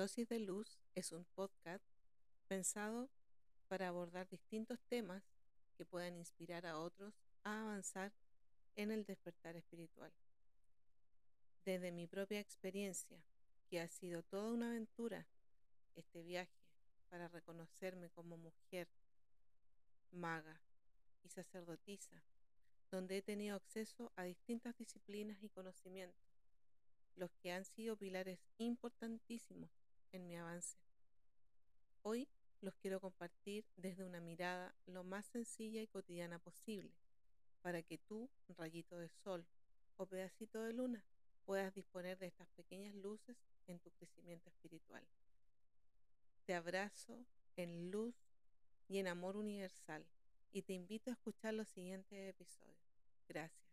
Dosis de Luz es un podcast pensado para abordar distintos temas que puedan inspirar a otros a avanzar en el despertar espiritual. Desde mi propia experiencia, que ha sido toda una aventura, este viaje para reconocerme como mujer, maga y sacerdotisa, donde he tenido acceso a distintas disciplinas y conocimientos, los que han sido pilares importantísimos en mi avance. Hoy los quiero compartir desde una mirada lo más sencilla y cotidiana posible, para que tú, rayito de sol o pedacito de luna, puedas disponer de estas pequeñas luces en tu crecimiento espiritual. Te abrazo en luz y en amor universal y te invito a escuchar los siguientes episodios. Gracias.